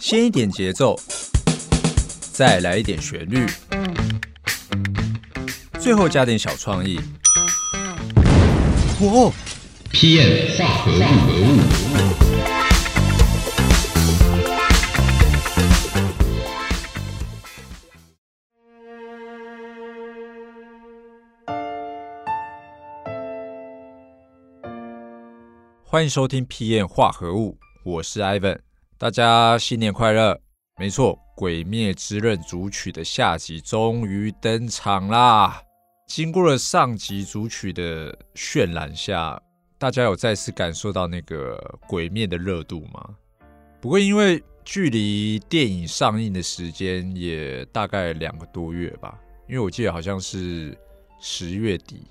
先一点节奏，再来一点旋律，最后加点小创意。哇！批验化合物。欢迎收听 PM 化合物，我是 Ivan，大家新年快乐！没错，《鬼灭之刃》主曲的下集终于登场啦！经过了上集主曲的渲染下，大家有再次感受到那个鬼灭的热度吗？不过因为距离电影上映的时间也大概两个多月吧，因为我记得好像是十月底，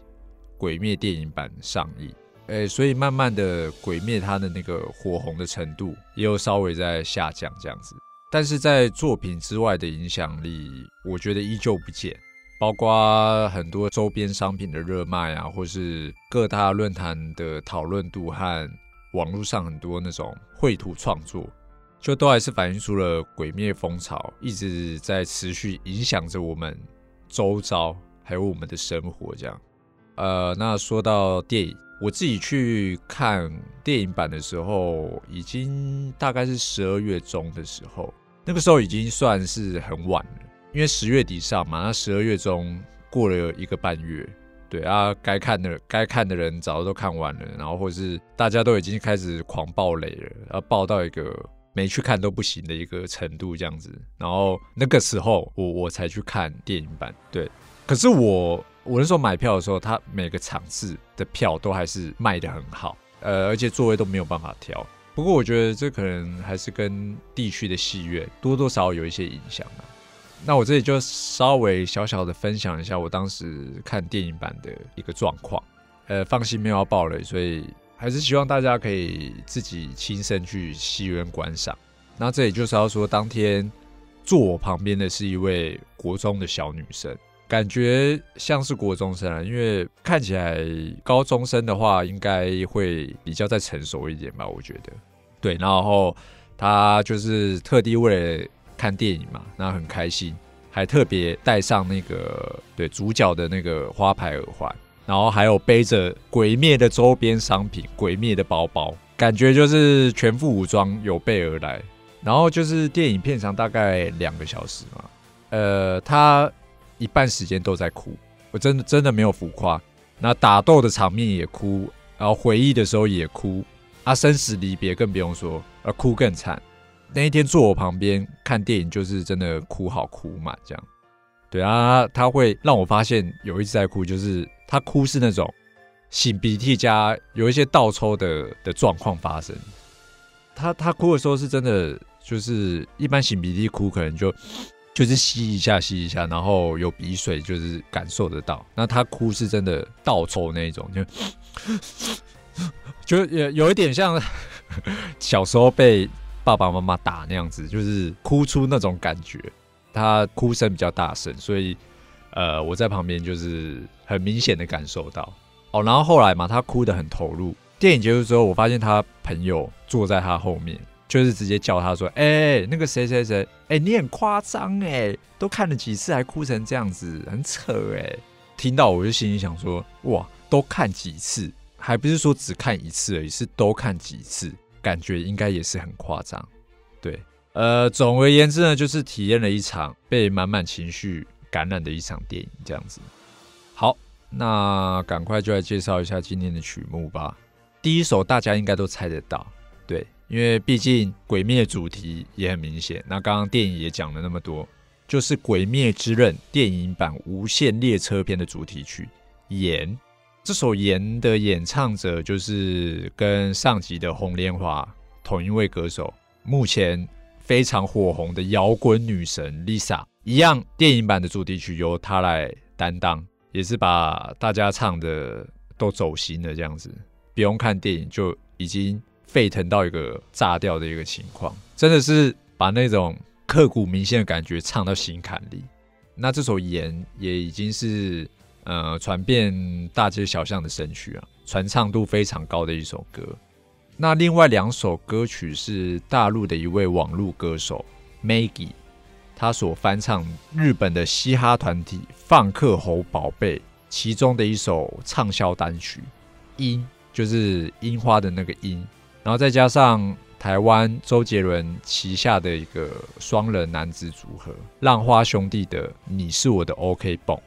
《鬼灭》电影版上映。诶，所以慢慢的，鬼灭它的那个火红的程度也有稍微在下降，这样子。但是在作品之外的影响力，我觉得依旧不减。包括很多周边商品的热卖啊，或是各大论坛的讨论度和网络上很多那种绘图创作，就都还是反映出了鬼灭风潮一直在持续影响着我们周遭，还有我们的生活。这样，呃，那说到电影。我自己去看电影版的时候，已经大概是十二月中的时候，那个时候已经算是很晚了，因为十月底上嘛，那十二月中过了一个半月，对啊，该看的该看的人早都看完了，然后或是大家都已经开始狂暴雷了，然后爆到一个没去看都不行的一个程度这样子，然后那个时候我我才去看电影版，对，可是我。我那时候买票的时候，他每个场次的票都还是卖的很好，呃，而且座位都没有办法挑。不过我觉得这可能还是跟地区的戏院多多少少有一些影响啊。那我这里就稍微小小的分享一下我当时看电影版的一个状况。呃，放心没有要爆雷，所以还是希望大家可以自己亲身去戏院观赏。那这里就是要说，当天坐我旁边的是一位国中的小女生。感觉像是国中生啊，因为看起来高中生的话，应该会比较再成熟一点吧，我觉得。对，然后他就是特地为了看电影嘛，那很开心，还特别带上那个对主角的那个花牌耳环，然后还有背着鬼灭的周边商品，鬼灭的包包，感觉就是全副武装有备而来。然后就是电影片长大概两个小时嘛，呃，他。一半时间都在哭，我真的真的没有浮夸。那打斗的场面也哭，然后回忆的时候也哭，啊，生死离别更不用说，而哭更惨。那一天坐我旁边看电影，就是真的哭好哭满这样。对啊，他会让我发现有一直在哭，就是他哭是那种擤鼻涕加有一些倒抽的的状况发生。他他哭的时候是真的，就是一般擤鼻涕哭可能就。就是吸一下吸一下，然后有鼻水，就是感受得到。那他哭是真的倒抽那一种，就就有有一点像小时候被爸爸妈妈打那样子，就是哭出那种感觉。他哭声比较大声，所以呃我在旁边就是很明显的感受到。哦，然后后来嘛，他哭得很投入。电影结束之后，我发现他朋友坐在他后面。就是直接叫他说：“哎，那个谁谁谁，哎，你很夸张哎，都看了几次还哭成这样子，很扯哎。”听到我就心里想说：“哇，都看几次，还不是说只看一次而已，是都看几次，感觉应该也是很夸张。”对，呃，总而言之呢，就是体验了一场被满满情绪感染的一场电影，这样子。好，那赶快就来介绍一下今天的曲目吧。第一首大家应该都猜得到，对。因为毕竟鬼灭主题也很明显，那刚刚电影也讲了那么多，就是《鬼灭之刃》电影版《无限列车篇》的主题曲《炎》。这首《炎》的演唱者就是跟上集的红莲华同一位歌手，目前非常火红的摇滚女神 Lisa 一样。电影版的主题曲由她来担当，也是把大家唱的都走心了，这样子不用看电影就已经。沸腾到一个炸掉的一个情况，真的是把那种刻骨铭心的感觉唱到心坎里。那这首《盐》也已经是呃传遍大街小巷的神曲啊，传唱度非常高的一首歌。那另外两首歌曲是大陆的一位网络歌手 Maggie，他所翻唱日本的嘻哈团体放克猴宝贝其中的一首畅销单曲《樱》，就是樱花的那个樱，然后再加上台湾周杰伦旗下的一个双人男子组合浪花兄弟的《你是我的 OK 绷》。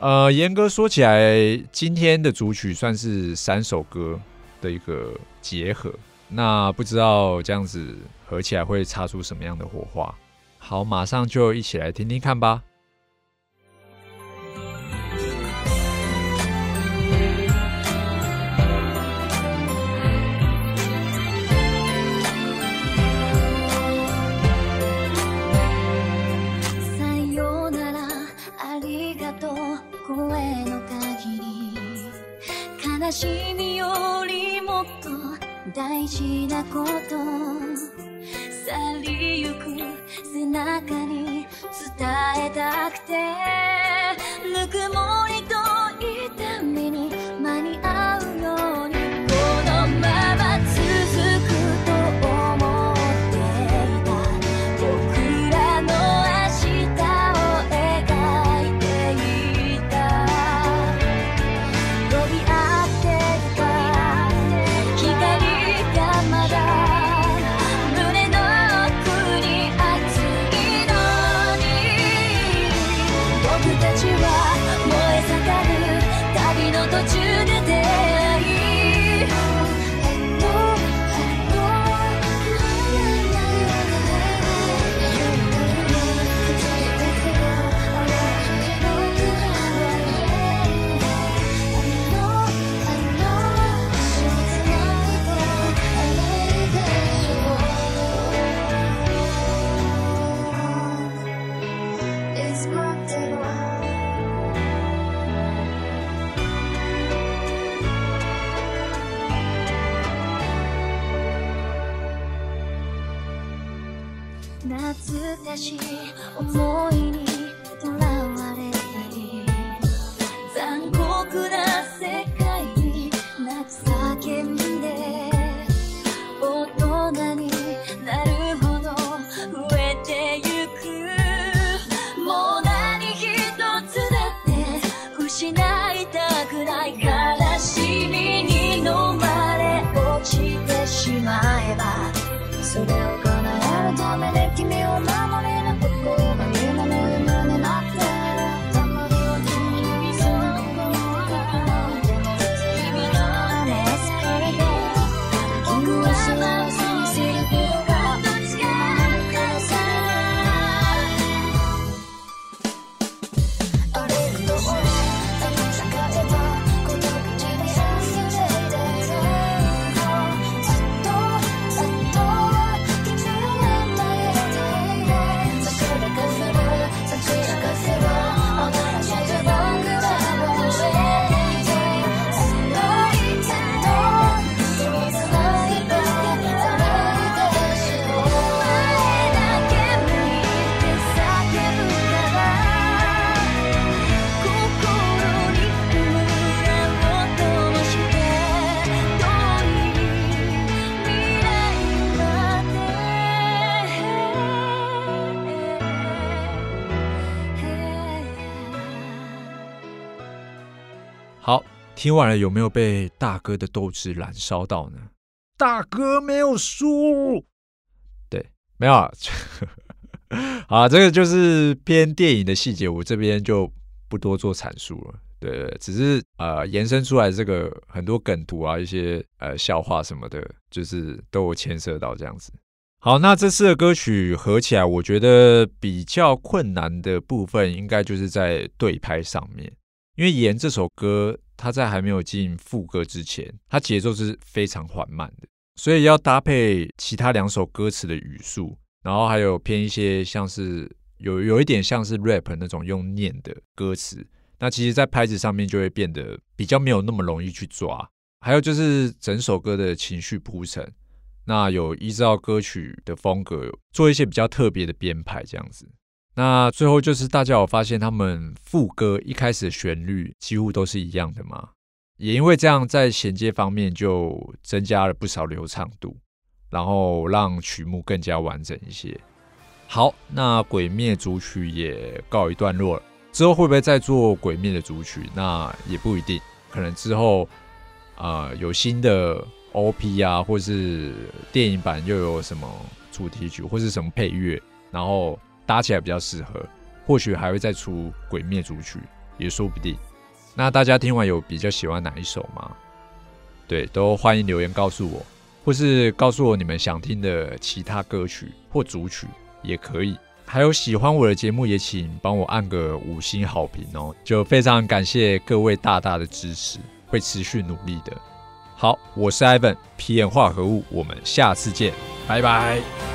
呃，严格说起来，今天的主曲算是三首歌的一个结合。那不知道这样子合起来会擦出什么样的火花？好，马上就一起来听听看吧。大事なこと。去りゆく背中に伝えたくて。ぬくもり懐かしい思いにとらわれたり残酷な世界に泣き叫んで大人になるほど増えてゆくもう何一つだって失いたくない悲しみに飲まれ落ちてしまえばそれを叶えるためで 君を守り 听完了有没有被大哥的斗志燃烧到呢？大哥没有输，对，没有啊。这个就是偏电影的细节，我这边就不多做阐述了。对对，只是呃延伸出来这个很多梗图啊，一些呃笑话什么的，就是都有牵涉到这样子。好，那这次的歌曲合起来，我觉得比较困难的部分，应该就是在对拍上面。因为《演》这首歌，它在还没有进副歌之前，它节奏是非常缓慢的，所以要搭配其他两首歌词的语速，然后还有偏一些像是有有一点像是 rap 那种用念的歌词，那其实在拍子上面就会变得比较没有那么容易去抓。还有就是整首歌的情绪铺陈，那有依照歌曲的风格做一些比较特别的编排，这样子。那最后就是大家有发现他们副歌一开始的旋律几乎都是一样的吗？也因为这样，在衔接方面就增加了不少流畅度，然后让曲目更加完整一些。好，那《鬼灭》主曲也告一段落了，之后会不会再做《鬼灭》的主曲？那也不一定，可能之后呃有新的 OP 啊，或是电影版又有什么主题曲或是什么配乐，然后搭起来比较适合，或许还会再出《鬼灭》主曲，也说不定。那大家听完有比较喜欢哪一首吗？对，都欢迎留言告诉我，或是告诉我你们想听的其他歌曲或主曲也可以。还有喜欢我的节目，也请帮我按个五星好评哦，就非常感谢各位大大的支持，会持续努力的。好，我是 Ivan，皮眼化合物，我们下次见，拜拜。